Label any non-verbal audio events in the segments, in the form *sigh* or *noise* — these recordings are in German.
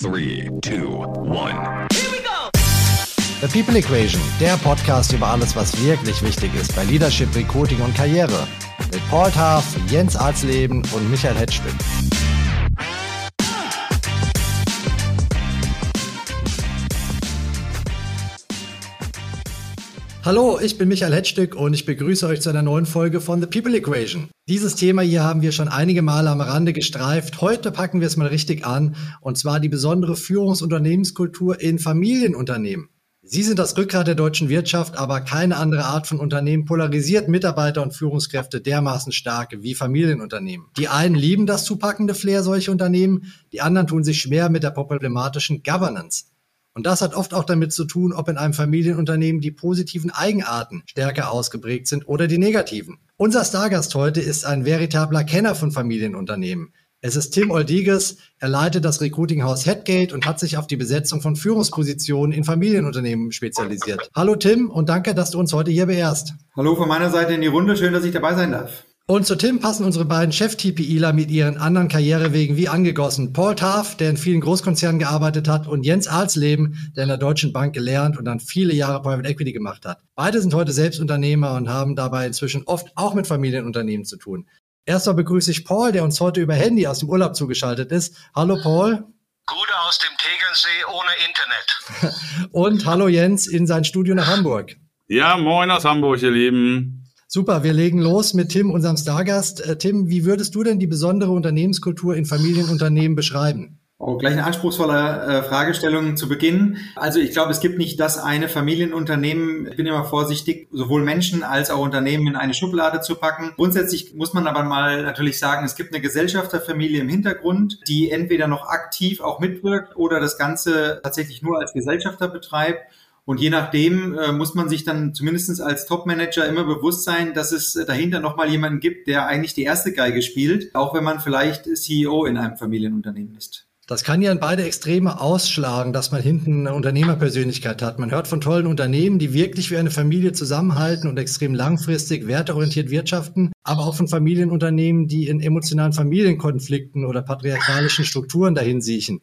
Three, two, one. The People Equation, der Podcast über alles, was wirklich wichtig ist bei Leadership, Recruiting und Karriere. Mit Paul Taff, Jens Arzleben und Michael Hetschwin. Hallo, ich bin Michael Hetzstück und ich begrüße euch zu einer neuen Folge von The People Equation. Dieses Thema hier haben wir schon einige Male am Rande gestreift. Heute packen wir es mal richtig an und zwar die besondere Führungsunternehmenskultur in Familienunternehmen. Sie sind das Rückgrat der deutschen Wirtschaft, aber keine andere Art von Unternehmen polarisiert Mitarbeiter und Führungskräfte dermaßen stark wie Familienunternehmen. Die einen lieben das zupackende Flair solcher Unternehmen, die anderen tun sich schwer mit der problematischen Governance. Und das hat oft auch damit zu tun, ob in einem Familienunternehmen die positiven Eigenarten stärker ausgeprägt sind oder die negativen. Unser Stargast heute ist ein veritabler Kenner von Familienunternehmen. Es ist Tim Oldiges. Er leitet das Recruiting-Haus Headgate und hat sich auf die Besetzung von Führungspositionen in Familienunternehmen spezialisiert. Hallo Tim und danke, dass du uns heute hier beehrst. Hallo von meiner Seite in die Runde. Schön, dass ich dabei sein darf. Und zu Tim passen unsere beiden Chef-TPIler mit ihren anderen Karrierewegen wie angegossen. Paul Taff, der in vielen Großkonzernen gearbeitet hat, und Jens Alsleben, der in der Deutschen Bank gelernt und dann viele Jahre Private Equity gemacht hat. Beide sind heute Selbstunternehmer und haben dabei inzwischen oft auch mit Familienunternehmen zu tun. Erstmal begrüße ich Paul, der uns heute über Handy aus dem Urlaub zugeschaltet ist. Hallo Paul. Gute aus dem Tegernsee ohne Internet. *laughs* und hallo Jens in sein Studio nach Hamburg. Ja, moin aus Hamburg, ihr Lieben. Super, wir legen los mit Tim, unserem Stargast. Äh, Tim, wie würdest du denn die besondere Unternehmenskultur in Familienunternehmen beschreiben? Oh, gleich eine anspruchsvolle äh, Fragestellung zu Beginn. Also ich glaube, es gibt nicht das eine Familienunternehmen. Ich bin immer vorsichtig, sowohl Menschen als auch Unternehmen in eine Schublade zu packen. Grundsätzlich muss man aber mal natürlich sagen, es gibt eine Gesellschafterfamilie im Hintergrund, die entweder noch aktiv auch mitwirkt oder das Ganze tatsächlich nur als Gesellschafter betreibt. Und je nachdem äh, muss man sich dann zumindest als Top-Manager immer bewusst sein, dass es dahinter nochmal jemanden gibt, der eigentlich die erste Geige spielt, auch wenn man vielleicht CEO in einem Familienunternehmen ist. Das kann ja in beide Extreme ausschlagen, dass man hinten eine Unternehmerpersönlichkeit hat. Man hört von tollen Unternehmen, die wirklich wie eine Familie zusammenhalten und extrem langfristig, werteorientiert wirtschaften, aber auch von Familienunternehmen, die in emotionalen Familienkonflikten oder patriarchalischen Strukturen dahin siechen.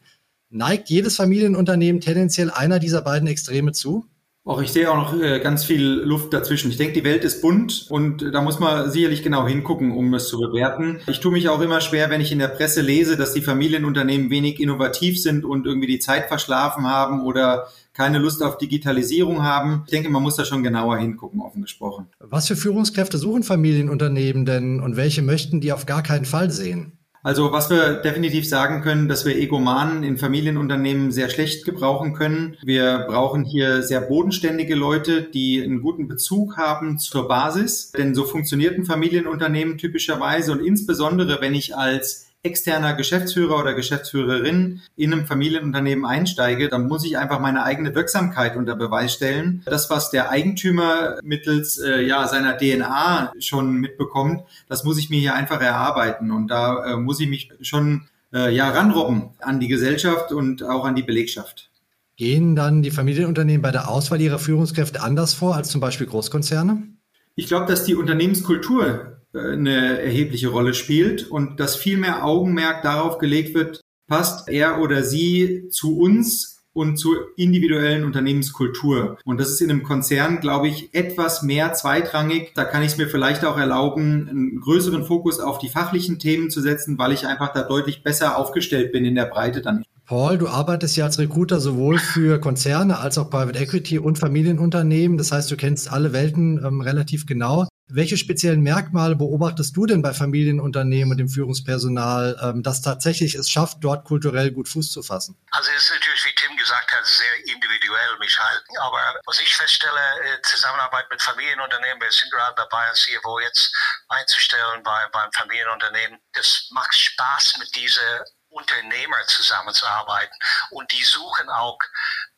Neigt jedes Familienunternehmen tendenziell einer dieser beiden Extreme zu? Auch ich sehe auch noch äh, ganz viel Luft dazwischen. Ich denke, die Welt ist bunt und da muss man sicherlich genau hingucken, um es zu bewerten. Ich tue mich auch immer schwer, wenn ich in der Presse lese, dass die Familienunternehmen wenig innovativ sind und irgendwie die Zeit verschlafen haben oder keine Lust auf Digitalisierung haben. Ich denke, man muss da schon genauer hingucken, offen gesprochen. Was für Führungskräfte suchen Familienunternehmen denn und welche möchten die auf gar keinen Fall sehen? Also was wir definitiv sagen können, dass wir Egomanen in Familienunternehmen sehr schlecht gebrauchen können. Wir brauchen hier sehr bodenständige Leute, die einen guten Bezug haben zur Basis. Denn so funktioniert ein Familienunternehmen typischerweise und insbesondere wenn ich als externer Geschäftsführer oder Geschäftsführerin in einem Familienunternehmen einsteige, dann muss ich einfach meine eigene Wirksamkeit unter Beweis stellen. Das, was der Eigentümer mittels äh, ja, seiner DNA schon mitbekommt, das muss ich mir hier einfach erarbeiten. Und da äh, muss ich mich schon äh, ja, ranrobben an die Gesellschaft und auch an die Belegschaft. Gehen dann die Familienunternehmen bei der Auswahl ihrer Führungskräfte anders vor als zum Beispiel Großkonzerne? Ich glaube, dass die Unternehmenskultur eine erhebliche Rolle spielt und dass viel mehr Augenmerk darauf gelegt wird, passt er oder sie zu uns und zur individuellen Unternehmenskultur. Und das ist in einem Konzern, glaube ich, etwas mehr zweitrangig. Da kann ich es mir vielleicht auch erlauben, einen größeren Fokus auf die fachlichen Themen zu setzen, weil ich einfach da deutlich besser aufgestellt bin in der Breite dann. Paul, du arbeitest ja als Recruiter sowohl für Konzerne als auch Private Equity und Familienunternehmen. Das heißt, du kennst alle Welten ähm, relativ genau. Welche speziellen Merkmale beobachtest du denn bei Familienunternehmen und dem Führungspersonal, ähm, das tatsächlich es schafft, dort kulturell gut Fuß zu fassen? Also es ist natürlich, wie Tim gesagt hat, sehr individuell, Michael. Aber was ich feststelle, äh, Zusammenarbeit mit Familienunternehmen, wir sind gerade dabei, ein CFO jetzt einzustellen bei, beim Familienunternehmen. Das macht Spaß, mit diesen Unternehmer zusammenzuarbeiten. Und die suchen auch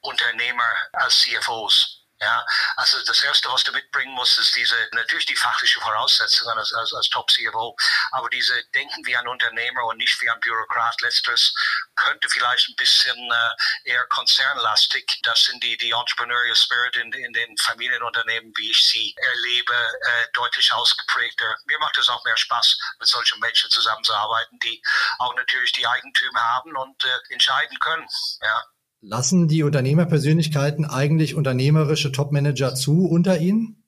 Unternehmer als CFOs. Ja, also das erste, was du mitbringen musst, ist diese, natürlich die fachliche Voraussetzungen als, als, als Top-CFO, aber diese Denken wie ein Unternehmer und nicht wie ein Bürokrat. Letzteres könnte vielleicht ein bisschen äh, eher konzernlastig. Das sind die, die Entrepreneurial Spirit in, in den Familienunternehmen, wie ich sie erlebe, äh, deutlich ausgeprägter. Mir macht es auch mehr Spaß, mit solchen Menschen zusammenzuarbeiten, die auch natürlich die Eigentümer haben und äh, entscheiden können. Ja. Lassen die Unternehmerpersönlichkeiten eigentlich unternehmerische Topmanager zu unter ihnen?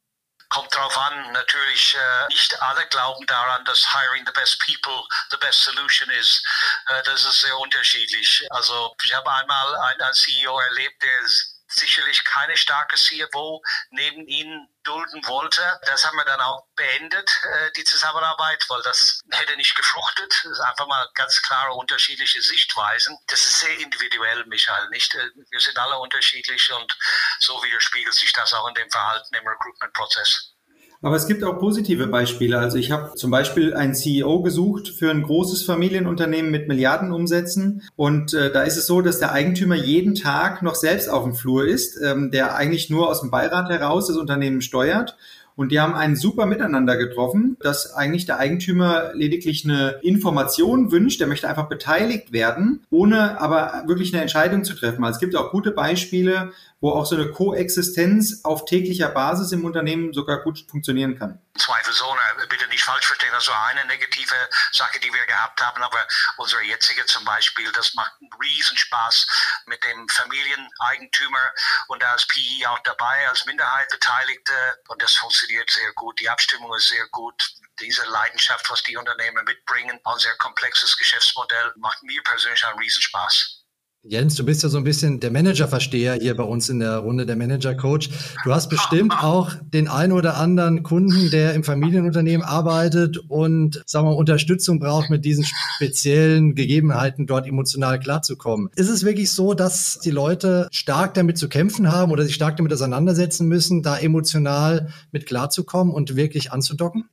Kommt drauf an, natürlich äh, nicht alle glauben daran, dass hiring the best people the best solution ist. Äh, das ist sehr unterschiedlich. Also ich habe einmal einen CEO erlebt, der sicherlich keine starke CFO neben ihnen dulden wollte. Das haben wir dann auch beendet, äh, die Zusammenarbeit, weil das hätte nicht gefruchtet. Das ist einfach mal ganz klare unterschiedliche Sichtweisen. Das ist sehr individuell, Michael, nicht? Äh, wir sind alle unterschiedlich und so widerspiegelt sich das auch in dem Verhalten im Recruitment-Prozess. Aber es gibt auch positive Beispiele. Also ich habe zum Beispiel einen CEO gesucht für ein großes Familienunternehmen mit Milliardenumsätzen. Und äh, da ist es so, dass der Eigentümer jeden Tag noch selbst auf dem Flur ist, ähm, der eigentlich nur aus dem Beirat heraus das Unternehmen steuert. Und die haben ein super Miteinander getroffen, dass eigentlich der Eigentümer lediglich eine Information wünscht, der möchte einfach beteiligt werden, ohne aber wirklich eine Entscheidung zu treffen. Also es gibt auch gute Beispiele, wo auch so eine Koexistenz auf täglicher Basis im Unternehmen sogar gut funktionieren kann. Zweifelsohne, bitte nicht falsch verstehen, also eine negative Sache, die wir gehabt haben, aber unsere jetzige zum Beispiel, das macht einen Riesenspaß mit dem Familieneigentümer und da ist PI auch dabei als Minderheit Beteiligte und das funktioniert sehr gut. Die Abstimmung ist sehr gut diese Leidenschaft, was die Unternehmen mitbringen, ein sehr komplexes Geschäftsmodell, macht mir persönlich einen Riesenspaß. Jens, du bist ja so ein bisschen der Managerversteher hier bei uns in der Runde, der Manager-Coach. Du hast bestimmt *laughs* auch den einen oder anderen Kunden, der im Familienunternehmen arbeitet und, sagen wir, Unterstützung braucht, mit diesen speziellen Gegebenheiten dort emotional klarzukommen. Ist es wirklich so, dass die Leute stark damit zu kämpfen haben oder sich stark damit auseinandersetzen müssen, da emotional mit klarzukommen und wirklich anzudocken?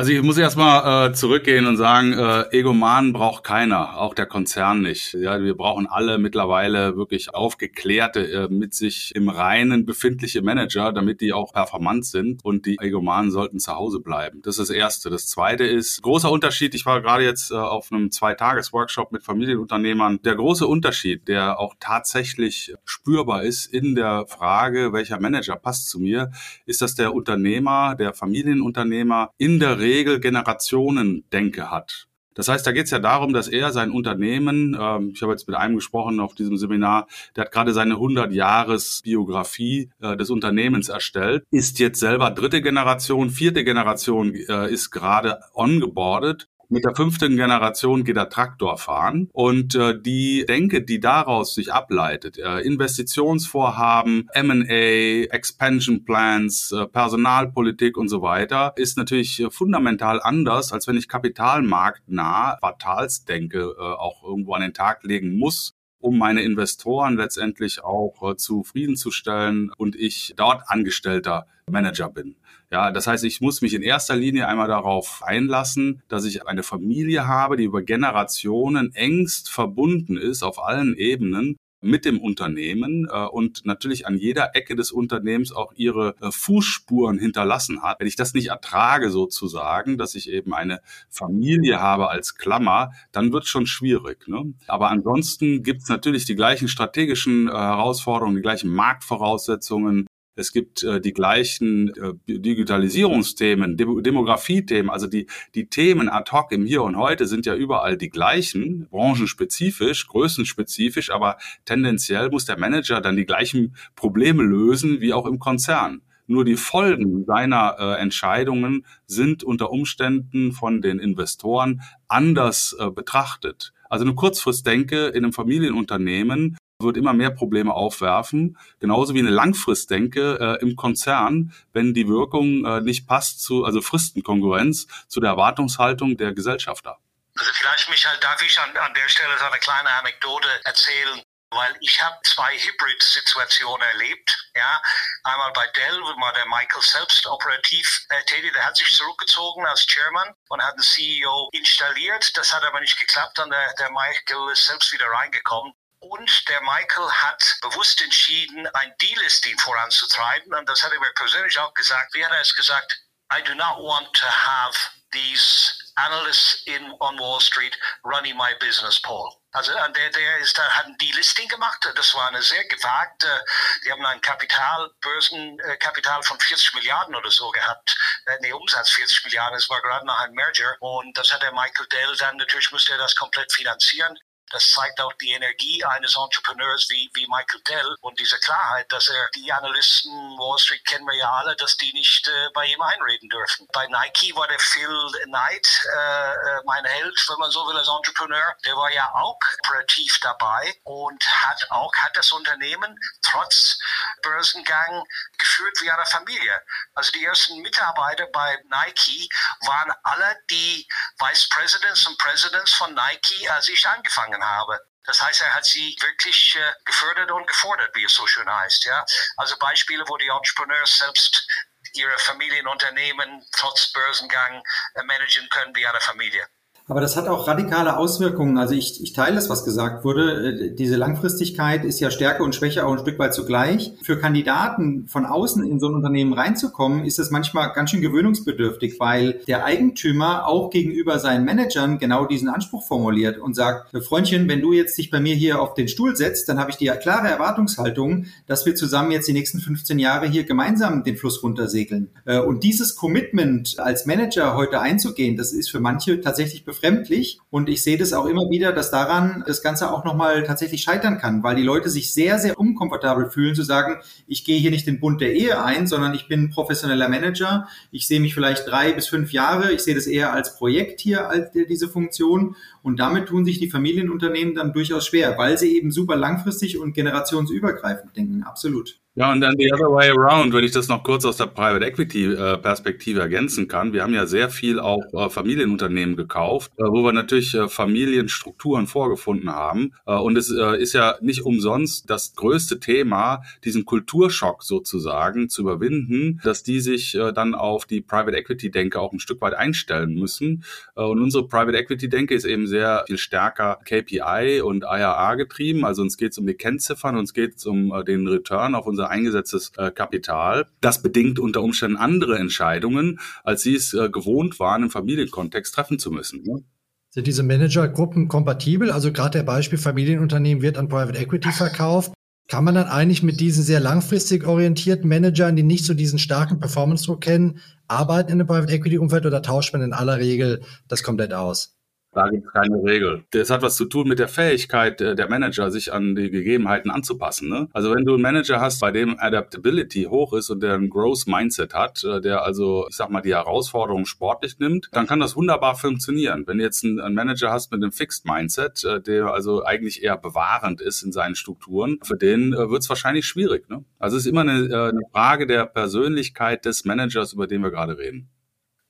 Also ich muss erstmal äh, zurückgehen und sagen, äh, Egoman braucht keiner, auch der Konzern nicht. Ja, wir brauchen alle mittlerweile wirklich aufgeklärte, äh, mit sich im Reinen befindliche Manager, damit die auch performant sind und die Egomanen sollten zu Hause bleiben. Das ist das Erste. Das Zweite ist, großer Unterschied, ich war gerade jetzt äh, auf einem Zweitages-Workshop mit Familienunternehmern, der große Unterschied, der auch tatsächlich spürbar ist in der Frage, welcher Manager passt zu mir, ist, dass der Unternehmer, der Familienunternehmer in der Regel Generationendenke hat. Das heißt, da geht es ja darum, dass er sein Unternehmen, ähm, ich habe jetzt mit einem gesprochen auf diesem Seminar, der hat gerade seine 100-Jahres-Biografie äh, des Unternehmens erstellt, ist jetzt selber dritte Generation, vierte Generation äh, ist gerade ongeboardet mit der fünften Generation geht er Traktor fahren und äh, die Denke, die daraus sich ableitet, äh, Investitionsvorhaben, M&A, Expansion Plans, äh, Personalpolitik und so weiter, ist natürlich äh, fundamental anders, als wenn ich kapitalmarktnah Quartalsdenke äh, auch irgendwo an den Tag legen muss um meine Investoren letztendlich auch äh, zufriedenzustellen und ich dort angestellter Manager bin. Ja, das heißt, ich muss mich in erster Linie einmal darauf einlassen, dass ich eine Familie habe, die über Generationen engst verbunden ist auf allen Ebenen mit dem Unternehmen äh, und natürlich an jeder Ecke des Unternehmens auch ihre äh, Fußspuren hinterlassen hat. Wenn ich das nicht ertrage sozusagen, dass ich eben eine Familie habe als Klammer, dann wird schon schwierig. Ne? Aber ansonsten gibt es natürlich die gleichen strategischen äh, Herausforderungen, die gleichen Marktvoraussetzungen, es gibt äh, die gleichen äh, Digitalisierungsthemen, Dem Demografiethemen, also die, die Themen ad hoc im Hier und Heute sind ja überall die gleichen, branchenspezifisch, größenspezifisch, aber tendenziell muss der Manager dann die gleichen Probleme lösen wie auch im Konzern. Nur die Folgen seiner äh, Entscheidungen sind unter Umständen von den Investoren anders äh, betrachtet. Also eine Kurzfristdenke in einem Familienunternehmen wird immer mehr Probleme aufwerfen, genauso wie eine Langfristdenke äh, im Konzern, wenn die Wirkung äh, nicht passt zu, also Fristenkonkurrenz zu der Erwartungshaltung der Gesellschafter. Also vielleicht, Michael, darf ich an, an der Stelle so eine kleine Anekdote erzählen, weil ich habe zwei Hybrid-Situationen erlebt. Ja, einmal bei Dell, wo mal der Michael selbst operativ äh, tätig, der hat sich zurückgezogen als Chairman und hat einen CEO installiert. Das hat aber nicht geklappt und der, der Michael ist selbst wieder reingekommen Und der Michael hat bewusst entschieden, ein Delisting voranzutreiben. Und das hat er mir persönlich auch gesagt. Wie hat er es gesagt? I do not want to have these analysts in on Wall Street running my business, Paul. Also der, der ist da, hat ein Delisting gemacht. Das war eine sehr gewagte, die haben ein Kapital, Börsenkapital von 40 Milliarden oder so gehabt. Äh, nee, Umsatz 40 Milliarden. Es war gerade noch ein Merger. Und das hat der Michael Dell dann, natürlich musste er das komplett finanzieren. Das zeigt auch die Energie eines Entrepreneurs wie, wie Michael Dell und diese Klarheit, dass er die Analysten Wall Street kennen wir ja alle, dass die nicht äh, bei ihm einreden dürfen. Bei Nike war der Phil Knight äh, äh, mein Held, wenn man so will, als Entrepreneur. Der war ja auch operativ dabei und hat auch hat das Unternehmen trotz Börsengang geführt wie eine Familie. Also die ersten Mitarbeiter bei Nike waren alle die Vice Presidents und Presidents von Nike, als ich angefangen angefangen habe. Das heißt, er hat sie wirklich äh, gefördert und gefordert, wie es so schön heißt. Ja? Also Beispiele, wo die Entrepreneurs selbst ihre Familienunternehmen trotz Börsengang äh, managen können wie eine Familie. Aber das hat auch radikale Auswirkungen. Also ich, ich teile das, was gesagt wurde. Äh, diese Langfristigkeit ist ja Stärke und Schwäche auch ein Stück weit zugleich. Für Kandidaten von außen in so ein Unternehmen reinzukommen, ist es manchmal ganz schön gewöhnungsbedürftig, weil der Eigentümer auch gegenüber seinen Managern genau diesen Anspruch formuliert und sagt, Freundchen, wenn du jetzt dich bei mir hier auf den Stuhl setzt, dann habe ich die klare Erwartungshaltung, dass wir zusammen jetzt die nächsten 15 Jahre hier gemeinsam den Fluss runtersegeln. Äh, und dieses Commitment als Manager heute einzugehen, das ist für manche tatsächlich befriedigend befremdlich. Und ich sehe das auch immer wieder, dass daran das Ganze auch nochmal tatsächlich scheitern kann, weil die Leute sich sehr, sehr unkomfortabel fühlen zu sagen, ich gehe hier nicht den Bund der Ehe ein, sondern ich bin professioneller Manager. Ich sehe mich vielleicht drei bis fünf Jahre. Ich sehe das eher als Projekt hier, als diese Funktion. Und damit tun sich die Familienunternehmen dann durchaus schwer, weil sie eben super langfristig und generationsübergreifend denken. Absolut. Ja, und dann the other way around, wenn ich das noch kurz aus der Private Equity äh, Perspektive ergänzen kann. Wir haben ja sehr viel auch äh, Familienunternehmen gekauft, äh, wo wir natürlich Familienstrukturen vorgefunden haben. Und es ist ja nicht umsonst das größte Thema, diesen Kulturschock sozusagen zu überwinden, dass die sich dann auf die Private Equity Denke auch ein Stück weit einstellen müssen. Und unsere Private Equity Denke ist eben sehr viel stärker KPI und IRA getrieben. Also uns geht es um die Kennziffern, uns geht es um den Return auf unser eingesetztes äh, Kapital. Das bedingt unter Umständen andere Entscheidungen, als sie es äh, gewohnt waren, im Familienkontext treffen zu müssen. Ne? Sind diese Managergruppen kompatibel? Also gerade der Beispiel Familienunternehmen wird an Private Equity verkauft. Kann man dann eigentlich mit diesen sehr langfristig orientierten Managern, die nicht so diesen starken Performance-Druck kennen, arbeiten in einem Private Equity-Umfeld oder tauscht man in aller Regel das komplett aus? Da gibt es keine Regel. Das hat was zu tun mit der Fähigkeit äh, der Manager, sich an die Gegebenheiten anzupassen. Ne? Also wenn du einen Manager hast, bei dem Adaptability hoch ist und der ein Growth Mindset hat, äh, der also, ich sag mal, die Herausforderungen sportlich nimmt, dann kann das wunderbar funktionieren. Wenn du jetzt einen Manager hast mit einem Fixed Mindset, äh, der also eigentlich eher bewahrend ist in seinen Strukturen, für den wird es wahrscheinlich schwierig. Ne? Also es ist immer eine, eine Frage der Persönlichkeit des Managers, über den wir gerade reden.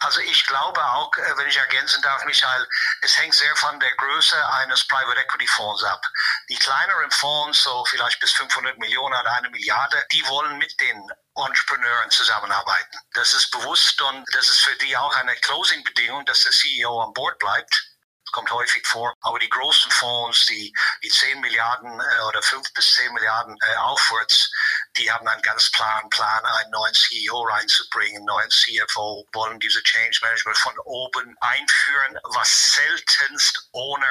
Also ich glaube auch, äh, wenn ich ergänzen darf, Michael, es hängt sehr von der Größe eines Private Equity Fonds ab. Die kleineren Fonds, so vielleicht bis 500 Millionen oder eine Milliarde, die wollen mit den Entrepreneuren zusammenarbeiten. Das ist bewusst und das ist für die auch eine Closing-Bedingung, dass der CEO an Bord bleibt kommt häufig vor. Aber die großen Fonds, die, die 10 Milliarden äh, oder 5 bis 10 Milliarden äh, aufwärts, die haben einen ganz klaren Plan, einen neuen CEO reinzubringen, einen neuen CFO, wollen diese Change Management von oben einführen, was seltenst ohne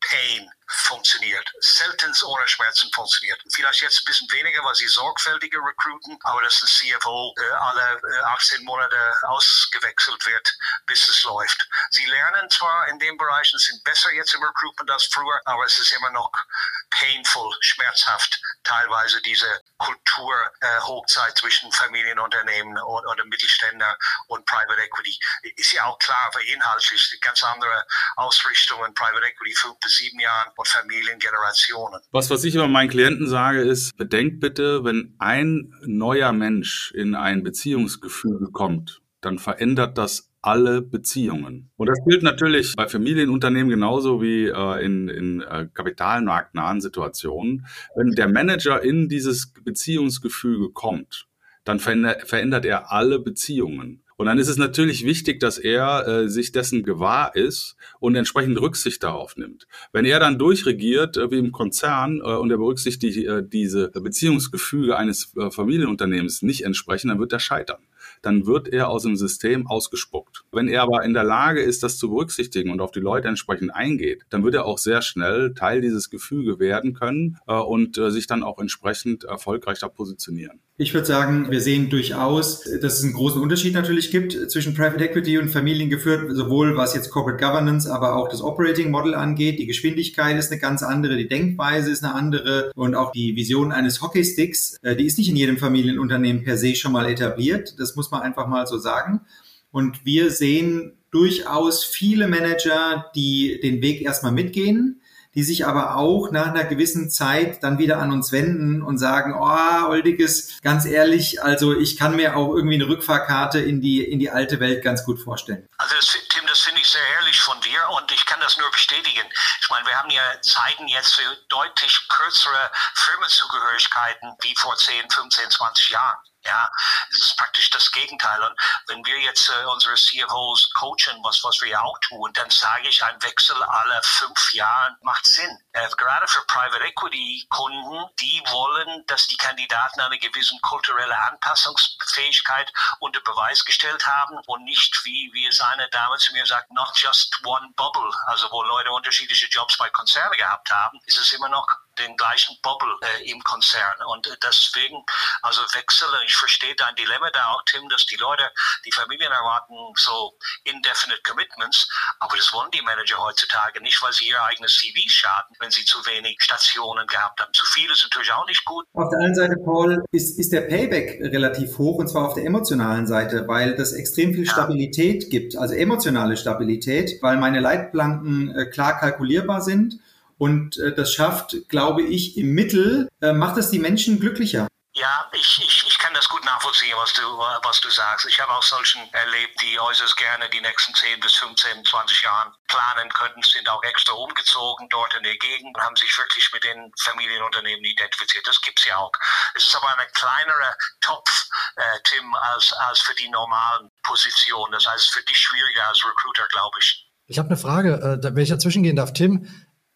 Pain funktioniert. Selten ohne Schmerzen funktioniert. Vielleicht jetzt ein bisschen weniger, weil sie sorgfältiger recruiten, aber dass ein CFO äh, alle äh, 18 Monate ausgewechselt wird, bis es läuft. Sie lernen zwar in dem Bereich und sind besser jetzt im Recruitment als früher, aber es ist immer noch painful, schmerzhaft, teilweise diese Kulturhochzeit äh, zwischen Familienunternehmen und, oder Mittelständler und Private Equity. Ist ja auch klar, für inhaltlich ganz andere Ausrichtungen, Private Equity fünf bis sieben Jahren und Familiengenerationen. Was, was ich immer meinen Klienten sage, ist, bedenkt bitte, wenn ein neuer Mensch in ein Beziehungsgefüge kommt, dann verändert das alle Beziehungen. Und das gilt natürlich bei Familienunternehmen genauso wie äh, in, in äh, kapitalmarktnahen Situationen. Wenn der Manager in dieses Beziehungsgefüge kommt, dann verändert, verändert er alle Beziehungen. Und dann ist es natürlich wichtig, dass er äh, sich dessen gewahr ist und entsprechend Rücksicht darauf nimmt. Wenn er dann durchregiert, äh, wie im Konzern, äh, und er berücksichtigt äh, diese Beziehungsgefüge eines äh, Familienunternehmens nicht entsprechen, dann wird er scheitern dann wird er aus dem System ausgespuckt. Wenn er aber in der Lage ist, das zu berücksichtigen und auf die Leute entsprechend eingeht, dann wird er auch sehr schnell Teil dieses Gefüge werden können äh, und äh, sich dann auch entsprechend erfolgreich da positionieren. Ich würde sagen, wir sehen durchaus, dass es einen großen Unterschied natürlich gibt zwischen Private Equity und familiengeführt, sowohl was jetzt Corporate Governance, aber auch das Operating Model angeht. Die Geschwindigkeit ist eine ganz andere, die Denkweise ist eine andere und auch die Vision eines Hockeysticks, äh, die ist nicht in jedem Familienunternehmen per se schon mal etabliert. Das muss man einfach mal so sagen. Und wir sehen durchaus viele Manager, die den Weg erstmal mitgehen, die sich aber auch nach einer gewissen Zeit dann wieder an uns wenden und sagen, oh, Oldiges, ganz ehrlich, also ich kann mir auch irgendwie eine Rückfahrkarte in die, in die alte Welt ganz gut vorstellen. Also das, Tim, das finde ich sehr ehrlich von dir und ich kann das nur bestätigen. Ich meine, wir haben ja Zeiten jetzt für deutlich kürzere Firmenzugehörigkeiten wie vor 10, 15, 20 Jahren. Ja, es ist praktisch das Gegenteil. Und wenn wir jetzt äh, unsere CFOs coachen, was, was wir auch tun, dann sage ich, ein Wechsel alle fünf Jahre macht Sinn. Äh, gerade für Private Equity Kunden, die wollen, dass die Kandidaten eine gewisse kulturelle Anpassungsfähigkeit unter Beweis gestellt haben und nicht, wie, wie es eine Dame zu mir sagt, not just one bubble. Also wo Leute unterschiedliche Jobs bei Konzernen gehabt haben, ist es immer noch den gleichen Bubble äh, im Konzern. Und äh, deswegen, also wechseln, ich verstehe dein Dilemma da auch, Tim, dass die Leute, die Familien erwarten so indefinite commitments, aber das wollen die Manager heutzutage nicht, weil sie ihr eigenes CV schaden, wenn sie zu wenig Stationen gehabt haben. Zu viel ist natürlich auch nicht gut. Auf der einen Seite, Paul, ist, ist der Payback relativ hoch und zwar auf der emotionalen Seite, weil das extrem viel Stabilität ja. gibt, also emotionale Stabilität, weil meine Leitplanken äh, klar kalkulierbar sind und äh, das schafft, glaube ich, im Mittel, äh, macht es die Menschen glücklicher. Ja, ich, ich, ich kann das gut nachvollziehen, was du, was du sagst. Ich habe auch solchen erlebt, die äußerst gerne die nächsten 10 bis 15, 20 Jahren planen könnten, sind auch extra umgezogen dort in der Gegend und haben sich wirklich mit den Familienunternehmen identifiziert. Das gibt's ja auch. Es ist aber ein kleinerer Topf, äh, Tim, als, als für die normalen Positionen. Das heißt, für dich schwieriger als Recruiter, glaube ich. Ich habe eine Frage, äh, wenn ich dazwischen gehen darf. Tim,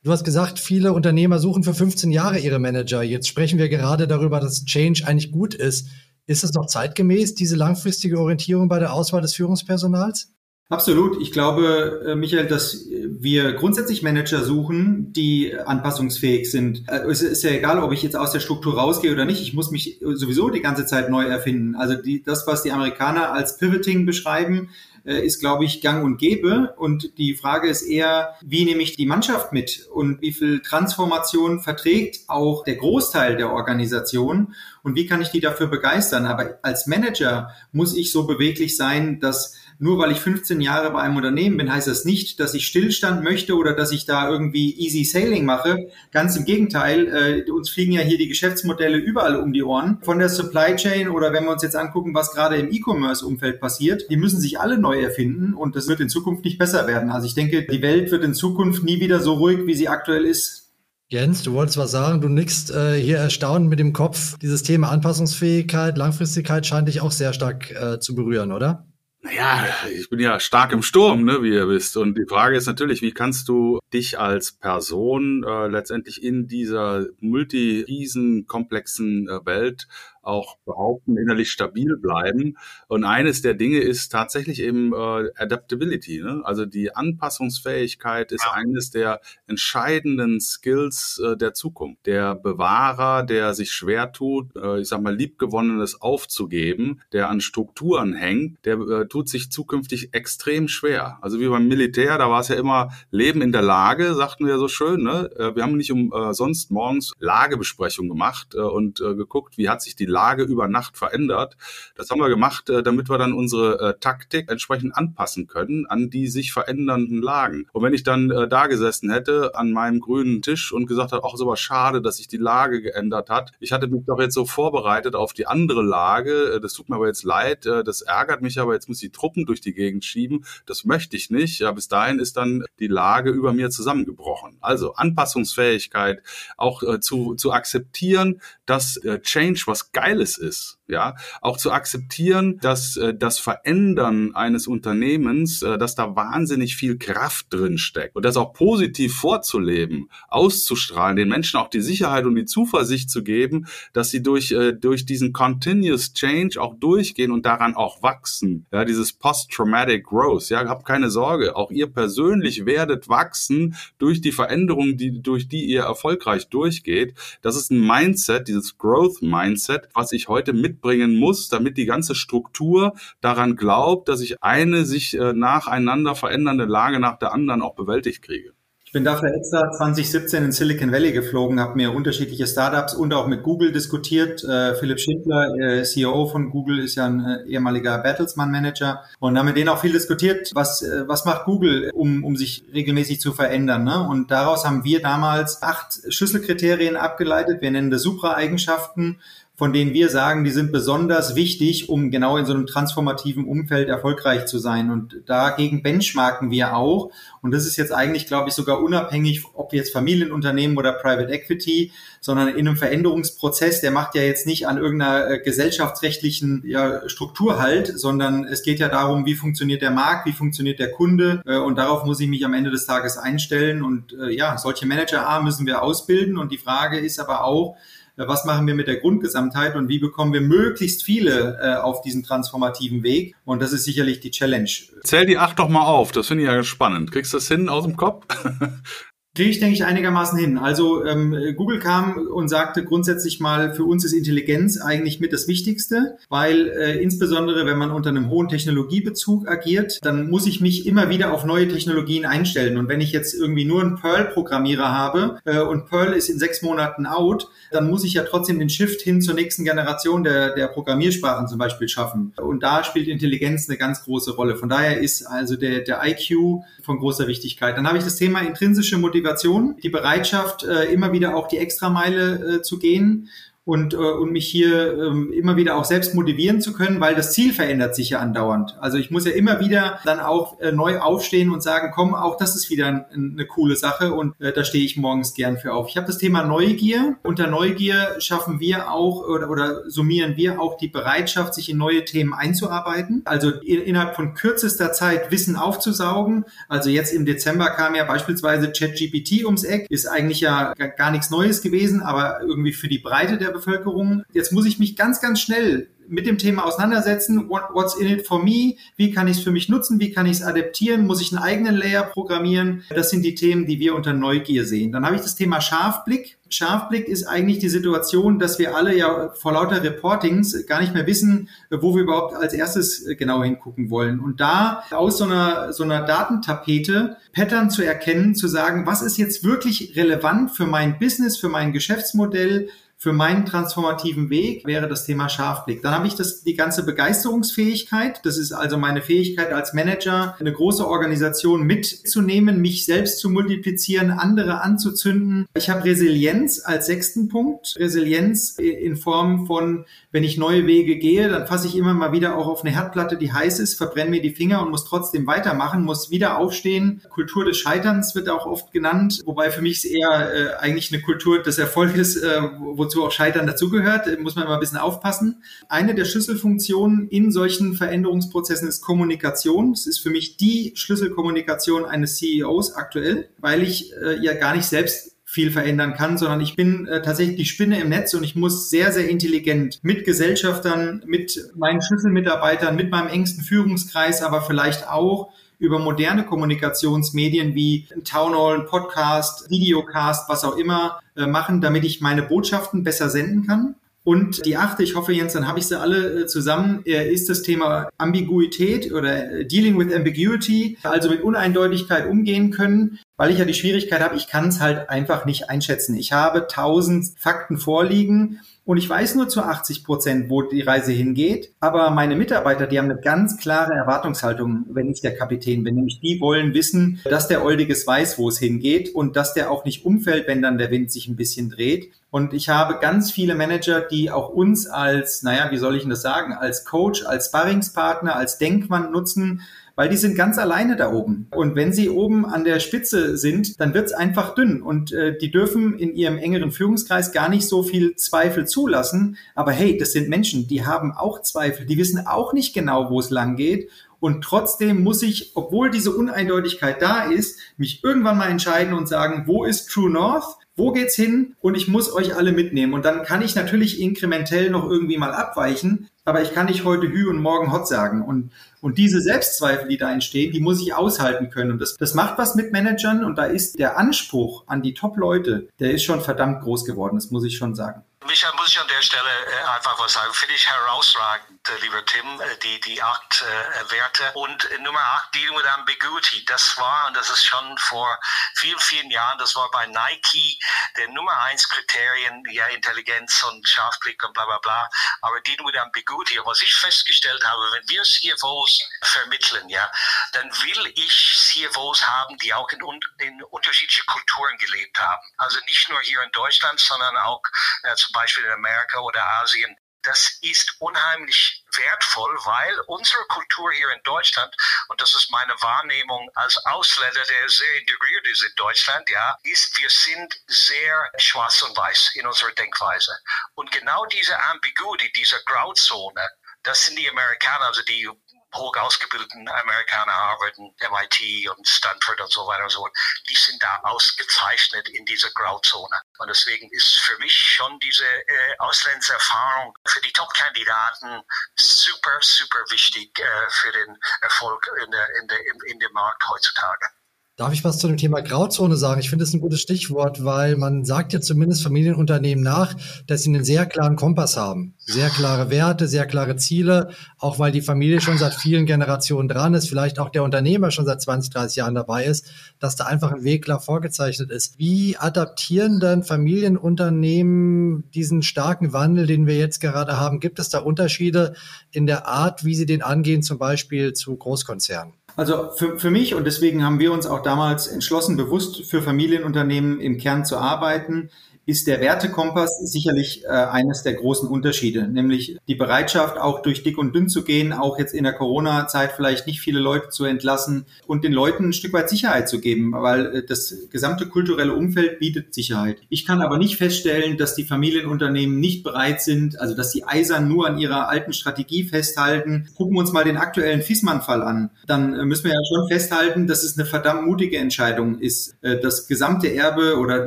Du hast gesagt, viele Unternehmer suchen für 15 Jahre ihre Manager. Jetzt sprechen wir gerade darüber, dass Change eigentlich gut ist. Ist es noch zeitgemäß, diese langfristige Orientierung bei der Auswahl des Führungspersonals? Absolut. Ich glaube, äh, Michael, dass wir grundsätzlich Manager suchen, die anpassungsfähig sind. Äh, es ist ja egal, ob ich jetzt aus der Struktur rausgehe oder nicht. Ich muss mich sowieso die ganze Zeit neu erfinden. Also die, das, was die Amerikaner als Pivoting beschreiben, ist, glaube ich, gang und gäbe. Und die Frage ist eher, wie nehme ich die Mannschaft mit und wie viel Transformation verträgt auch der Großteil der Organisation und wie kann ich die dafür begeistern? Aber als Manager muss ich so beweglich sein, dass nur weil ich 15 Jahre bei einem Unternehmen bin, heißt das nicht, dass ich Stillstand möchte oder dass ich da irgendwie easy sailing mache. Ganz im Gegenteil, äh, uns fliegen ja hier die Geschäftsmodelle überall um die Ohren. Von der Supply Chain oder wenn wir uns jetzt angucken, was gerade im E-Commerce-Umfeld passiert, die müssen sich alle neu erfinden und das wird in Zukunft nicht besser werden. Also ich denke, die Welt wird in Zukunft nie wieder so ruhig, wie sie aktuell ist. Jens, du wolltest was sagen. Du nickst äh, hier erstaunt mit dem Kopf. Dieses Thema Anpassungsfähigkeit, Langfristigkeit scheint dich auch sehr stark äh, zu berühren, oder? Naja, ich bin ja stark im Sturm, ne, wie ihr wisst. Und die Frage ist natürlich, wie kannst du dich als Person äh, letztendlich in dieser multi-riesen komplexen äh, Welt auch behaupten, innerlich stabil bleiben. Und eines der Dinge ist tatsächlich eben äh, Adaptability. Ne? Also die Anpassungsfähigkeit ist eines der entscheidenden Skills äh, der Zukunft. Der Bewahrer, der sich schwer tut, äh, ich sag mal, liebgewonnenes aufzugeben, der an Strukturen hängt, der äh, tut sich zukünftig extrem schwer. Also wie beim Militär, da war es ja immer Leben in der Lage, sagten wir so schön. Ne? Äh, wir haben nicht umsonst äh, morgens Lagebesprechung gemacht äh, und äh, geguckt, wie hat sich die Lage über Nacht verändert. Das haben wir gemacht, äh, damit wir dann unsere äh, Taktik entsprechend anpassen können an die sich verändernden Lagen. Und wenn ich dann äh, da gesessen hätte an meinem grünen Tisch und gesagt habe, ach, ist aber schade, dass sich die Lage geändert hat. Ich hatte mich doch jetzt so vorbereitet auf die andere Lage. Das tut mir aber jetzt leid. Das ärgert mich aber. Jetzt muss ich Truppen durch die Gegend schieben. Das möchte ich nicht. Ja, bis dahin ist dann die Lage über mir zusammengebrochen. Also Anpassungsfähigkeit, auch äh, zu, zu akzeptieren, dass äh, Change was Geiles ist. Ja, auch zu akzeptieren, dass äh, das Verändern eines Unternehmens, äh, dass da wahnsinnig viel Kraft drin steckt und das auch positiv vorzuleben, auszustrahlen, den Menschen auch die Sicherheit und die Zuversicht zu geben, dass sie durch äh, durch diesen continuous change auch durchgehen und daran auch wachsen. Ja, dieses post-traumatic growth. Ja, habt keine Sorge, auch ihr persönlich werdet wachsen durch die Veränderungen, die durch die ihr erfolgreich durchgeht. Das ist ein Mindset, dieses Growth Mindset, was ich heute mit mitbringen muss, damit die ganze Struktur daran glaubt, dass ich eine sich äh, nacheinander verändernde Lage nach der anderen auch bewältigt kriege. Ich bin dafür extra 2017 in Silicon Valley geflogen, habe mir unterschiedliche Startups und auch mit Google diskutiert. Äh, Philipp Schindler, äh, CEO von Google, ist ja ein ehemaliger Bertelsmann-Manager und haben mit denen auch viel diskutiert, was, was macht Google, um, um sich regelmäßig zu verändern. Ne? Und daraus haben wir damals acht Schlüsselkriterien abgeleitet. Wir nennen das Supra-Eigenschaften von denen wir sagen, die sind besonders wichtig, um genau in so einem transformativen Umfeld erfolgreich zu sein. Und dagegen benchmarken wir auch. Und das ist jetzt eigentlich, glaube ich, sogar unabhängig, ob jetzt Familienunternehmen oder Private Equity, sondern in einem Veränderungsprozess, der macht ja jetzt nicht an irgendeiner äh, gesellschaftsrechtlichen ja, Struktur halt, sondern es geht ja darum, wie funktioniert der Markt, wie funktioniert der Kunde. Äh, und darauf muss ich mich am Ende des Tages einstellen. Und äh, ja, solche Manager A müssen wir ausbilden. Und die Frage ist aber auch, was machen wir mit der Grundgesamtheit und wie bekommen wir möglichst viele äh, auf diesen transformativen Weg. Und das ist sicherlich die Challenge. Zähl die acht doch mal auf, das finde ich ja spannend. Kriegst du das hin aus dem Kopf? *laughs* Kriege ich, denke ich, einigermaßen hin. Also ähm, Google kam und sagte grundsätzlich mal, für uns ist Intelligenz eigentlich mit das Wichtigste, weil äh, insbesondere wenn man unter einem hohen Technologiebezug agiert, dann muss ich mich immer wieder auf neue Technologien einstellen. Und wenn ich jetzt irgendwie nur einen Perl-Programmierer habe äh, und Perl ist in sechs Monaten out, dann muss ich ja trotzdem den Shift hin zur nächsten Generation der, der Programmiersprachen zum Beispiel schaffen. Und da spielt Intelligenz eine ganz große Rolle. Von daher ist also der, der IQ von großer Wichtigkeit. Dann habe ich das Thema intrinsische Motivation Motivation, die Bereitschaft, äh, immer wieder auch die Extrameile äh, zu gehen und, äh, und mich hier ähm, immer wieder auch selbst motivieren zu können, weil das Ziel verändert sich ja andauernd. Also ich muss ja immer wieder dann auch äh, neu aufstehen und sagen, komm, auch das ist wieder ein, eine coole Sache und äh, da stehe ich morgens gern für auf. Ich habe das Thema Neugier. Unter Neugier schaffen wir auch oder, oder summieren wir auch die Bereitschaft, sich in neue Themen einzuarbeiten. Also in, innerhalb von kürzester Zeit Wissen aufzusaugen. Also jetzt im Dezember kam ja beispielsweise ChatGPT ums Eck, ist eigentlich ja gar nichts Neues gewesen, aber irgendwie für die Breite der Bevölkerung. Jetzt muss ich mich ganz, ganz schnell mit dem Thema auseinandersetzen. What's in it for me? Wie kann ich es für mich nutzen? Wie kann ich es adaptieren? Muss ich einen eigenen Layer programmieren? Das sind die Themen, die wir unter Neugier sehen. Dann habe ich das Thema Scharfblick. Scharfblick ist eigentlich die Situation, dass wir alle ja vor lauter Reportings gar nicht mehr wissen, wo wir überhaupt als erstes genau hingucken wollen. Und da aus so einer, so einer Datentapete Pattern zu erkennen, zu sagen, was ist jetzt wirklich relevant für mein Business, für mein Geschäftsmodell, für meinen transformativen Weg wäre das Thema Scharfblick. Dann habe ich das, die ganze Begeisterungsfähigkeit. Das ist also meine Fähigkeit als Manager, eine große Organisation mitzunehmen, mich selbst zu multiplizieren, andere anzuzünden. Ich habe Resilienz als sechsten Punkt. Resilienz in Form von, wenn ich neue Wege gehe, dann fasse ich immer mal wieder auch auf eine Herdplatte, die heiß ist, verbrenne mir die Finger und muss trotzdem weitermachen, muss wieder aufstehen. Kultur des Scheiterns wird auch oft genannt, wobei für mich es eher äh, eigentlich eine Kultur des Erfolges, äh, wozu auch Scheitern dazugehört, muss man immer ein bisschen aufpassen. Eine der Schlüsselfunktionen in solchen Veränderungsprozessen ist Kommunikation. Es ist für mich die Schlüsselkommunikation eines CEOs aktuell, weil ich äh, ja gar nicht selbst viel verändern kann, sondern ich bin äh, tatsächlich die Spinne im Netz und ich muss sehr, sehr intelligent mit Gesellschaftern, mit meinen Schlüsselmitarbeitern, mit meinem engsten Führungskreis, aber vielleicht auch über moderne Kommunikationsmedien wie Town Hall, Podcast, Videocast, was auch immer äh, machen, damit ich meine Botschaften besser senden kann. Und die achte, ich hoffe, Jens, dann habe ich sie alle äh, zusammen, äh, ist das Thema Ambiguität oder äh, Dealing with Ambiguity, also mit Uneindeutigkeit umgehen können, weil ich ja die Schwierigkeit habe, ich kann es halt einfach nicht einschätzen. Ich habe tausend Fakten vorliegen und ich weiß nur zu 80 Prozent, wo die Reise hingeht. Aber meine Mitarbeiter, die haben eine ganz klare Erwartungshaltung, wenn ich der Kapitän bin. Nämlich die wollen wissen, dass der Oldiges weiß, wo es hingeht und dass der auch nicht umfällt, wenn dann der Wind sich ein bisschen dreht. Und ich habe ganz viele Manager, die auch uns als, naja, wie soll ich denn das sagen, als Coach, als Sparringspartner, als Denkwand nutzen, weil die sind ganz alleine da oben. Und wenn sie oben an der Spitze sind, dann wird es einfach dünn. Und äh, die dürfen in ihrem engeren Führungskreis gar nicht so viel Zweifel zulassen. Aber hey, das sind Menschen, die haben auch Zweifel, die wissen auch nicht genau, wo es lang geht. Und trotzdem muss ich, obwohl diese Uneindeutigkeit da ist, mich irgendwann mal entscheiden und sagen, wo ist True North? Wo geht's hin? Und ich muss euch alle mitnehmen. Und dann kann ich natürlich inkrementell noch irgendwie mal abweichen, aber ich kann nicht heute Hü und morgen Hot sagen. Und, und diese Selbstzweifel, die da entstehen, die muss ich aushalten können. Und das, das macht was mit Managern. Und da ist der Anspruch an die Top-Leute, der ist schon verdammt groß geworden. Das muss ich schon sagen. Michael, muss ich an der Stelle äh, einfach was sagen. Finde ich herausragend, äh, lieber Tim, äh, die, die acht äh, Werte. Und Nummer acht, Dealing with Ambiguity. Das war, und das ist schon vor vielen, vielen Jahren, das war bei Nike der Nummer eins Kriterien, ja, Intelligenz und Scharfblick und bla bla bla. Aber Dealing with Ambiguity, was ich festgestellt habe, wenn wir CFOs vermitteln, ja, dann will ich CFOs haben, die auch in, in unterschiedliche Kulturen gelebt haben. Also nicht nur hier in Deutschland, sondern auch äh, zum Beispiel in Amerika oder Asien, das ist unheimlich wertvoll, weil unsere Kultur hier in Deutschland, und das ist meine Wahrnehmung als Ausländer, der sehr integriert ist in Deutschland, ja, ist, wir sind sehr schwarz und weiß in unserer Denkweise. Und genau diese Ambiguity, diese Grauzone, das sind die Amerikaner, also die hoch ausgebildeten Amerikaner, und MIT und Stanford und so weiter und so fort, die sind da ausgezeichnet in dieser Grauzone. Und deswegen ist für mich schon diese äh, Auslandserfahrung für die Top-Kandidaten super, super wichtig äh, für den Erfolg in, der, in, der, in dem Markt heutzutage. Darf ich was zu dem Thema Grauzone sagen? Ich finde es ein gutes Stichwort, weil man sagt ja zumindest Familienunternehmen nach, dass sie einen sehr klaren Kompass haben. Sehr klare Werte, sehr klare Ziele, auch weil die Familie schon seit vielen Generationen dran ist, vielleicht auch der Unternehmer schon seit 20, 30 Jahren dabei ist, dass da einfach ein Weg klar vorgezeichnet ist. Wie adaptieren dann Familienunternehmen diesen starken Wandel, den wir jetzt gerade haben? Gibt es da Unterschiede in der Art, wie sie den angehen, zum Beispiel zu Großkonzernen? Also für, für mich und deswegen haben wir uns auch damals entschlossen, bewusst für Familienunternehmen im Kern zu arbeiten, ist der Wertekompass sicherlich äh, eines der großen Unterschiede, nämlich die Bereitschaft, auch durch dick und dünn zu gehen, auch jetzt in der Corona-Zeit vielleicht nicht viele Leute zu entlassen und den Leuten ein Stück weit Sicherheit zu geben, weil äh, das gesamte kulturelle Umfeld bietet Sicherheit. Ich kann aber nicht feststellen, dass die Familienunternehmen nicht bereit sind, also dass sie eisern nur an ihrer alten Strategie festhalten. Gucken wir uns mal den aktuellen Fissmann-Fall an. Dann äh, müssen wir ja schon festhalten, dass es eine verdammt mutige Entscheidung ist, äh, das gesamte Erbe oder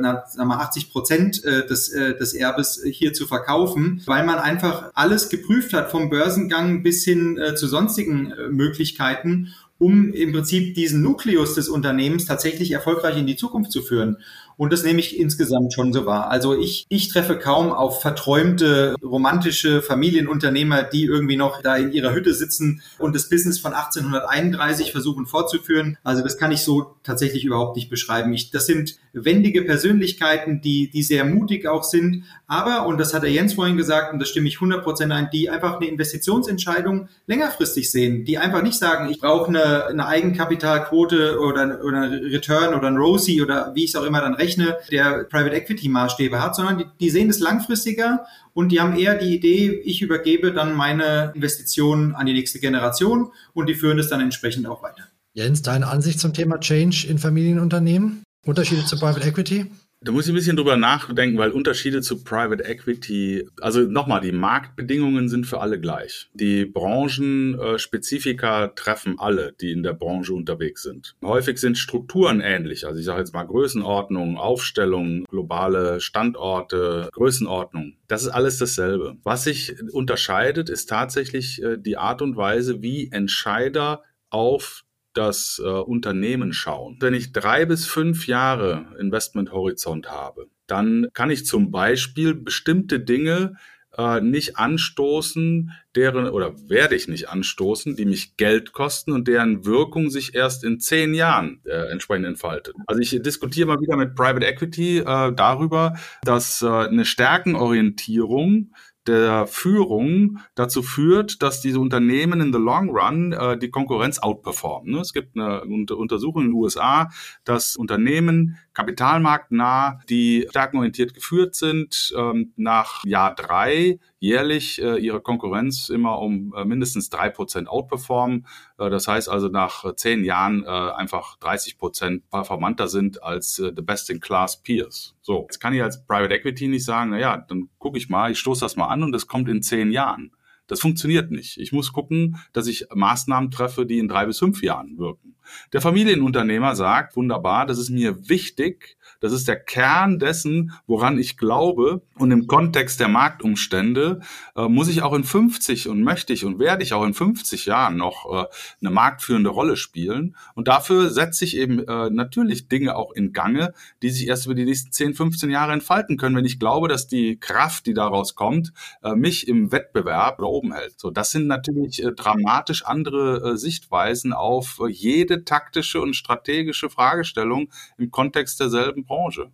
na, sagen wir 80 Prozent Prozent äh, des, äh, des Erbes hier zu verkaufen, weil man einfach alles geprüft hat, vom Börsengang bis hin äh, zu sonstigen Möglichkeiten um im Prinzip diesen Nukleus des Unternehmens tatsächlich erfolgreich in die Zukunft zu führen. Und das nehme ich insgesamt schon so wahr. Also ich, ich treffe kaum auf verträumte, romantische Familienunternehmer, die irgendwie noch da in ihrer Hütte sitzen und das Business von 1831 versuchen fortzuführen. Also das kann ich so tatsächlich überhaupt nicht beschreiben. Ich, das sind wendige Persönlichkeiten, die, die sehr mutig auch sind. Aber, und das hat der Jens vorhin gesagt, und das stimme ich 100% ein, die einfach eine Investitionsentscheidung längerfristig sehen, die einfach nicht sagen, ich brauche eine, eine Eigenkapitalquote oder, oder Return oder ein ROSI oder wie ich es auch immer dann rechne rechne, der Private Equity Maßstäbe hat, sondern die, die sehen es langfristiger und die haben eher die Idee, ich übergebe dann meine Investitionen an die nächste Generation und die führen es dann entsprechend auch weiter. Jens, deine Ansicht zum Thema Change in Familienunternehmen? Unterschiede zu Private Equity? Da muss ich ein bisschen drüber nachdenken, weil Unterschiede zu Private Equity, also nochmal, die Marktbedingungen sind für alle gleich. Die Branchenspezifika treffen alle, die in der Branche unterwegs sind. Häufig sind Strukturen ähnlich, also ich sage jetzt mal Größenordnung, Aufstellung, globale Standorte, Größenordnung. Das ist alles dasselbe. Was sich unterscheidet, ist tatsächlich äh, die Art und Weise, wie Entscheider auf das äh, Unternehmen schauen. Wenn ich drei bis fünf Jahre Investmenthorizont habe, dann kann ich zum Beispiel bestimmte Dinge äh, nicht anstoßen, deren oder werde ich nicht anstoßen, die mich Geld kosten und deren Wirkung sich erst in zehn Jahren äh, entsprechend entfaltet. Also ich diskutiere mal wieder mit Private Equity äh, darüber, dass äh, eine Stärkenorientierung der Führung dazu führt, dass diese Unternehmen in the long run äh, die Konkurrenz outperformen. Ne? Es gibt eine Untersuchung in den USA, dass Unternehmen kapitalmarktnah, die stärkenorientiert geführt sind, ähm, nach Jahr drei jährlich äh, ihre Konkurrenz immer um äh, mindestens drei Prozent outperformen. Äh, das heißt also nach äh, zehn Jahren äh, einfach 30 Prozent performanter sind als äh, the best-in-class Peers. So, jetzt kann ich als Private Equity nicht sagen, na ja, dann gucke ich mal, ich stoße das mal an und es kommt in zehn Jahren. Das funktioniert nicht. Ich muss gucken, dass ich Maßnahmen treffe, die in drei bis fünf Jahren wirken. Der Familienunternehmer sagt, wunderbar, das ist mir wichtig, das ist der Kern dessen, woran ich glaube. Und im Kontext der Marktumstände äh, muss ich auch in 50 und möchte ich und werde ich auch in 50 Jahren noch äh, eine marktführende Rolle spielen. Und dafür setze ich eben äh, natürlich Dinge auch in Gange, die sich erst über die nächsten 10, 15 Jahre entfalten können, wenn ich glaube, dass die Kraft, die daraus kommt, äh, mich im Wettbewerb da oben hält. So, das sind natürlich äh, dramatisch andere äh, Sichtweisen auf jede taktische und strategische Fragestellung im Kontext derselben Branche.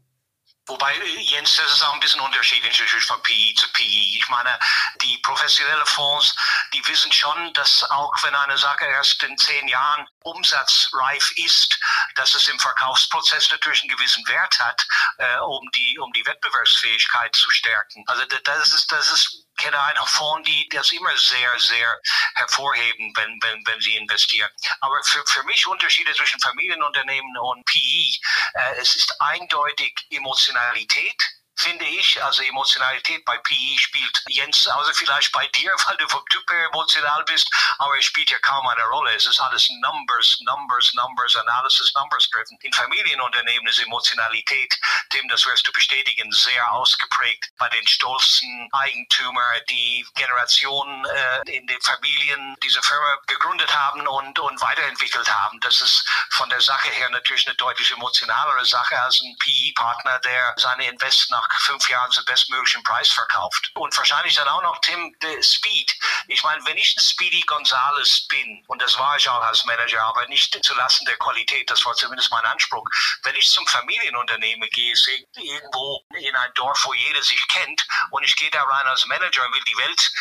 Wobei, Jens, das ist auch ein bisschen unterschiedlich von PI zu PI. Ich meine, die professionellen Fonds, die wissen schon, dass auch wenn eine Sache erst in zehn Jahren umsatzreif ist, dass es im Verkaufsprozess natürlich einen gewissen Wert hat, äh, um die um die Wettbewerbsfähigkeit zu stärken. Also das ist das ist kenne einen Fonds, die das immer sehr, sehr hervorheben, wenn, wenn, wenn sie investieren. Aber für, für mich Unterschiede zwischen Familienunternehmen und PE, äh, es ist eindeutig Emotionalität finde ich. Also Emotionalität bei PE spielt Jens, also vielleicht bei dir, *laughs* weil du vom Typ her emotional bist, aber es spielt ja kaum eine Rolle. Es ist alles Numbers, Numbers, Numbers, Analysis, Numbers driven. In Familienunternehmen ist Emotionalität, Tim, das wirst du bestätigen, sehr ausgeprägt bei den stolzen Eigentümern, die Generationen äh, in den Familien diese Firma gegründet haben und, und weiterentwickelt haben. Das ist von der Sache her natürlich eine deutlich emotionalere Sache als ein PE-Partner, der seine Invest nach nach fünf Jahren zum bestmöglichen Preis verkauft. Und wahrscheinlich dann auch noch Tim the Speed. Ich meine, wenn ich ein Speedy Gonzales bin, und das war ich auch als Manager, aber nicht zulasten der Qualität, das war zumindest mein Anspruch, wenn ich zum Familienunternehmen gehe, irgendwo in ein Dorf, wo jeder sich kennt, und ich gehe da rein als Manager und will die Welt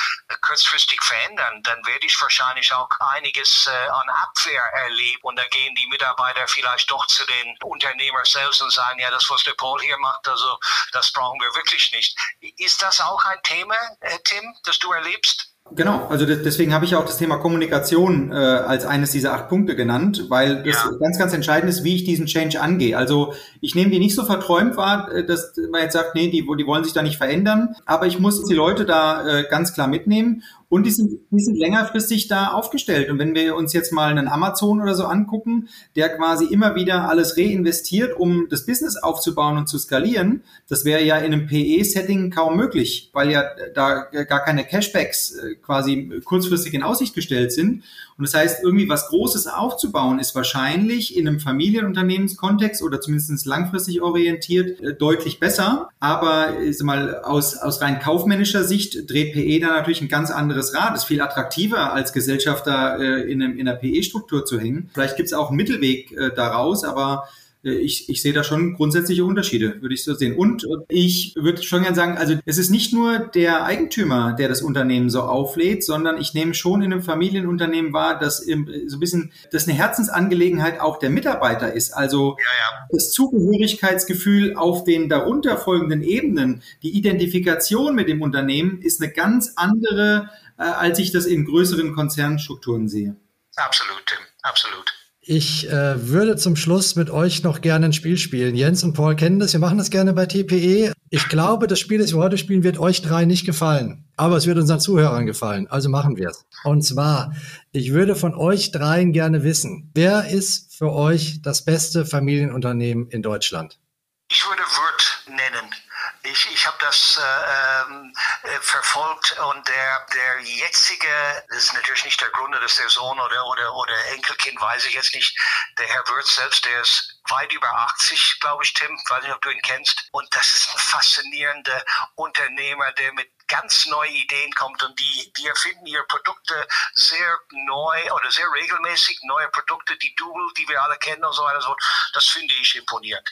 kurzfristig verändern, dann werde ich wahrscheinlich auch einiges äh, an Abwehr erleben. Und da gehen die Mitarbeiter vielleicht doch zu den Unternehmern selbst und sagen, ja, das, was der Paul hier macht, also das brauchen wir wirklich nicht. Ist das auch ein Thema, äh, Tim, das du erlebst? Genau, also deswegen habe ich auch das Thema Kommunikation äh, als eines dieser acht Punkte genannt, weil das ja. ganz, ganz entscheidend ist, wie ich diesen Change angehe. Also ich nehme die nicht so verträumt wahr, äh, dass man jetzt sagt, nee, die, die wollen sich da nicht verändern, aber ich muss die Leute da äh, ganz klar mitnehmen und die sind, die sind längerfristig da aufgestellt. Und wenn wir uns jetzt mal einen Amazon oder so angucken, der quasi immer wieder alles reinvestiert, um das Business aufzubauen und zu skalieren, das wäre ja in einem PE-Setting kaum möglich, weil ja da gar keine Cashbacks äh, quasi kurzfristig in Aussicht gestellt sind. Und das heißt, irgendwie was Großes aufzubauen, ist wahrscheinlich in einem Familienunternehmenskontext oder zumindest langfristig orientiert äh, deutlich besser. Aber ich sag mal, aus, aus rein kaufmännischer Sicht dreht PE da natürlich ein ganz anderes Rad. Ist viel attraktiver als Gesellschafter äh, in, in einer PE-Struktur zu hängen. Vielleicht gibt es auch einen Mittelweg äh, daraus, aber äh, ich, ich sehe da schon grundsätzliche Unterschiede, würde ich so sehen. Und ich würde schon gerne sagen, also es ist nicht nur der Eigentümer, der das Unternehmen so auflädt, sondern ich nehme schon in einem Familienunternehmen wahr, dass so ein bisschen, dass eine Herzensangelegenheit auch der Mitarbeiter ist. Also ja, ja. das Zugehörigkeitsgefühl auf den darunter folgenden Ebenen, die Identifikation mit dem Unternehmen ist eine ganz andere, äh, als ich das in größeren Konzernstrukturen sehe. Absolut, Tim, absolut. Ich äh, würde zum Schluss mit euch noch gerne ein Spiel spielen. Jens und Paul kennen das, wir machen das gerne bei TPE. Ich glaube, das Spiel, das wir heute spielen, wird euch drei nicht gefallen. Aber es wird unseren Zuhörern gefallen. Also machen wir es. Und zwar, ich würde von euch dreien gerne wissen, wer ist für euch das beste Familienunternehmen in Deutschland? Ich würde Wirt nennen. Ich, ich habe das äh, ähm, äh, verfolgt und der, der jetzige, das ist natürlich nicht der Gründer, das ist der Sohn oder, oder, oder Enkelkind, weiß ich jetzt nicht. Der Herr Wirtz selbst, der ist weit über 80, glaube ich, Tim, weiß nicht, ob du ihn kennst. Und das ist ein faszinierender Unternehmer, der mit ganz neue Ideen kommt und die, die erfinden ihre Produkte sehr neu oder sehr regelmäßig, neue Produkte, die Double, die wir alle kennen und so weiter. Das finde ich imponierend.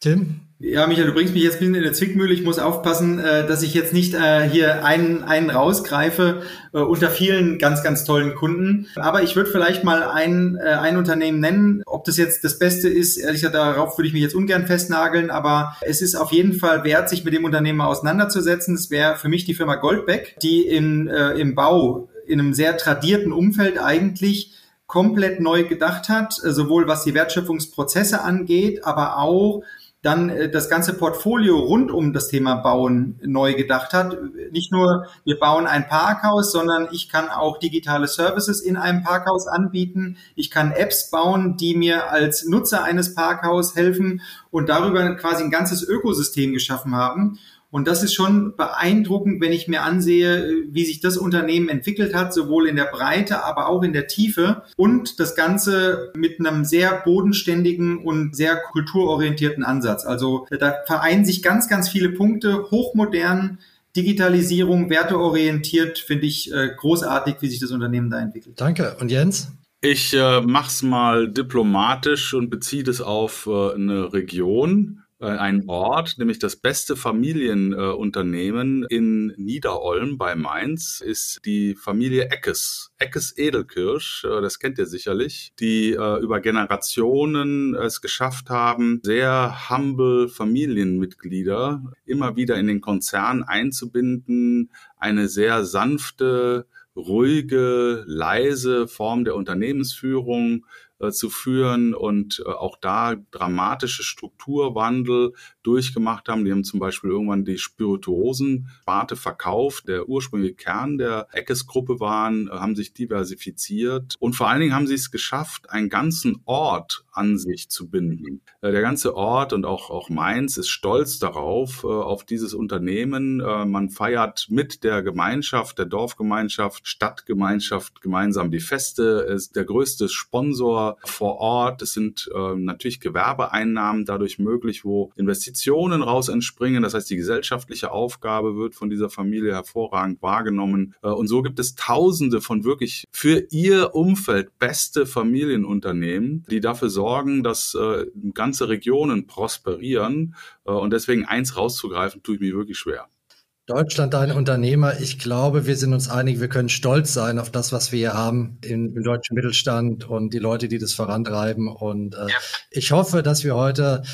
Tim? Ja, Michael, du bringst mich jetzt ein bisschen in der Zwickmühle. Ich muss aufpassen, äh, dass ich jetzt nicht äh, hier einen, einen rausgreife äh, unter vielen ganz, ganz tollen Kunden. Aber ich würde vielleicht mal ein, ein Unternehmen nennen. Ob das jetzt das Beste ist, ehrlich gesagt, darauf würde ich mich jetzt ungern festnageln. Aber es ist auf jeden Fall wert, sich mit dem Unternehmen auseinanderzusetzen. Es wäre für mich die Firma Goldbeck, die in, im Bau in einem sehr tradierten Umfeld eigentlich komplett neu gedacht hat, sowohl was die Wertschöpfungsprozesse angeht, aber auch dann äh, das ganze Portfolio rund um das Thema Bauen neu gedacht hat. Nicht nur, wir bauen ein Parkhaus, sondern ich kann auch digitale Services in einem Parkhaus anbieten. Ich kann Apps bauen, die mir als Nutzer eines Parkhaus helfen und darüber quasi ein ganzes Ökosystem geschaffen haben. Und das ist schon beeindruckend, wenn ich mir ansehe, wie sich das Unternehmen entwickelt hat, sowohl in der Breite, aber auch in der Tiefe. Und das Ganze mit einem sehr bodenständigen und sehr kulturorientierten Ansatz. Also da vereinen sich ganz, ganz viele Punkte, hochmodern, Digitalisierung, werteorientiert, finde ich äh, großartig, wie sich das Unternehmen da entwickelt. Danke. Und Jens? Ich äh, mach's mal diplomatisch und beziehe das auf äh, eine Region. Äh, ein Ort, nämlich das beste Familienunternehmen äh, in Niederolm bei Mainz, ist die Familie Eckes. Eckes Edelkirsch, äh, das kennt ihr sicherlich, die über Generationen es geschafft haben, sehr humble Familienmitglieder immer wieder in den Konzern einzubinden, eine sehr sanfte, ruhige, leise Form der Unternehmensführung äh, zu führen und äh, auch da dramatische Strukturwandel durchgemacht haben. Die haben zum Beispiel irgendwann die Spirituosen-Sparte verkauft. Der ursprüngliche Kern der Eckes-Gruppe waren, äh, haben sich diversifiziert und vor allen Dingen haben sie es geschafft, einen ganzen Ort an sich zu binden. Der ganze Ort und auch, auch Mainz ist stolz darauf, auf dieses Unternehmen. Man feiert mit der Gemeinschaft, der Dorfgemeinschaft, Stadtgemeinschaft gemeinsam die Feste, ist der größte Sponsor vor Ort. Es sind äh, natürlich Gewerbeeinnahmen dadurch möglich, wo Investitionen raus entspringen. Das heißt, die gesellschaftliche Aufgabe wird von dieser Familie hervorragend wahrgenommen. Äh, und so gibt es Tausende von wirklich für ihr Umfeld beste Familienunternehmen, die dafür sorgen, dass äh, ganze Regionen prosperieren. Äh, und deswegen eins rauszugreifen, tue ich mir wirklich schwer. Deutschland ein Unternehmer. Ich glaube, wir sind uns einig, wir können stolz sein auf das, was wir hier haben im, im deutschen Mittelstand und die Leute, die das vorantreiben. Und äh, ja. ich hoffe, dass wir heute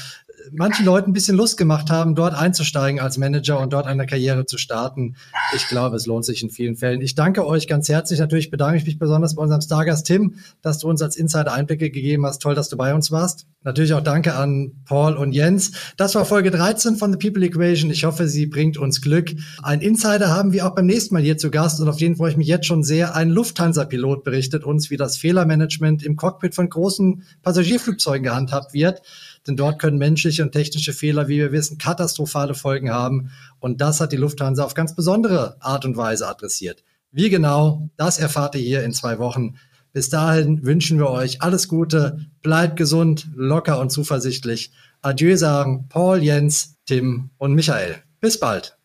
manchen Leuten ein bisschen Lust gemacht haben, dort einzusteigen als Manager und dort eine Karriere zu starten. Ich glaube, es lohnt sich in vielen Fällen. Ich danke euch ganz herzlich. Natürlich bedanke ich mich besonders bei unserem Stargast Tim, dass du uns als Insider Einblicke gegeben hast. Toll, dass du bei uns warst. Natürlich auch danke an Paul und Jens. Das war Folge 13 von The People Equation. Ich hoffe, sie bringt uns Glück. Ein Insider haben wir auch beim nächsten Mal hier zu Gast und auf den freue ich mich jetzt schon sehr. Ein Lufthansa-Pilot berichtet uns, wie das Fehlermanagement im Cockpit von großen Passagierflugzeugen gehandhabt wird denn dort können menschliche und technische Fehler, wie wir wissen, katastrophale Folgen haben. Und das hat die Lufthansa auf ganz besondere Art und Weise adressiert. Wie genau, das erfahrt ihr hier in zwei Wochen. Bis dahin wünschen wir euch alles Gute, bleibt gesund, locker und zuversichtlich. Adieu sagen Paul, Jens, Tim und Michael. Bis bald.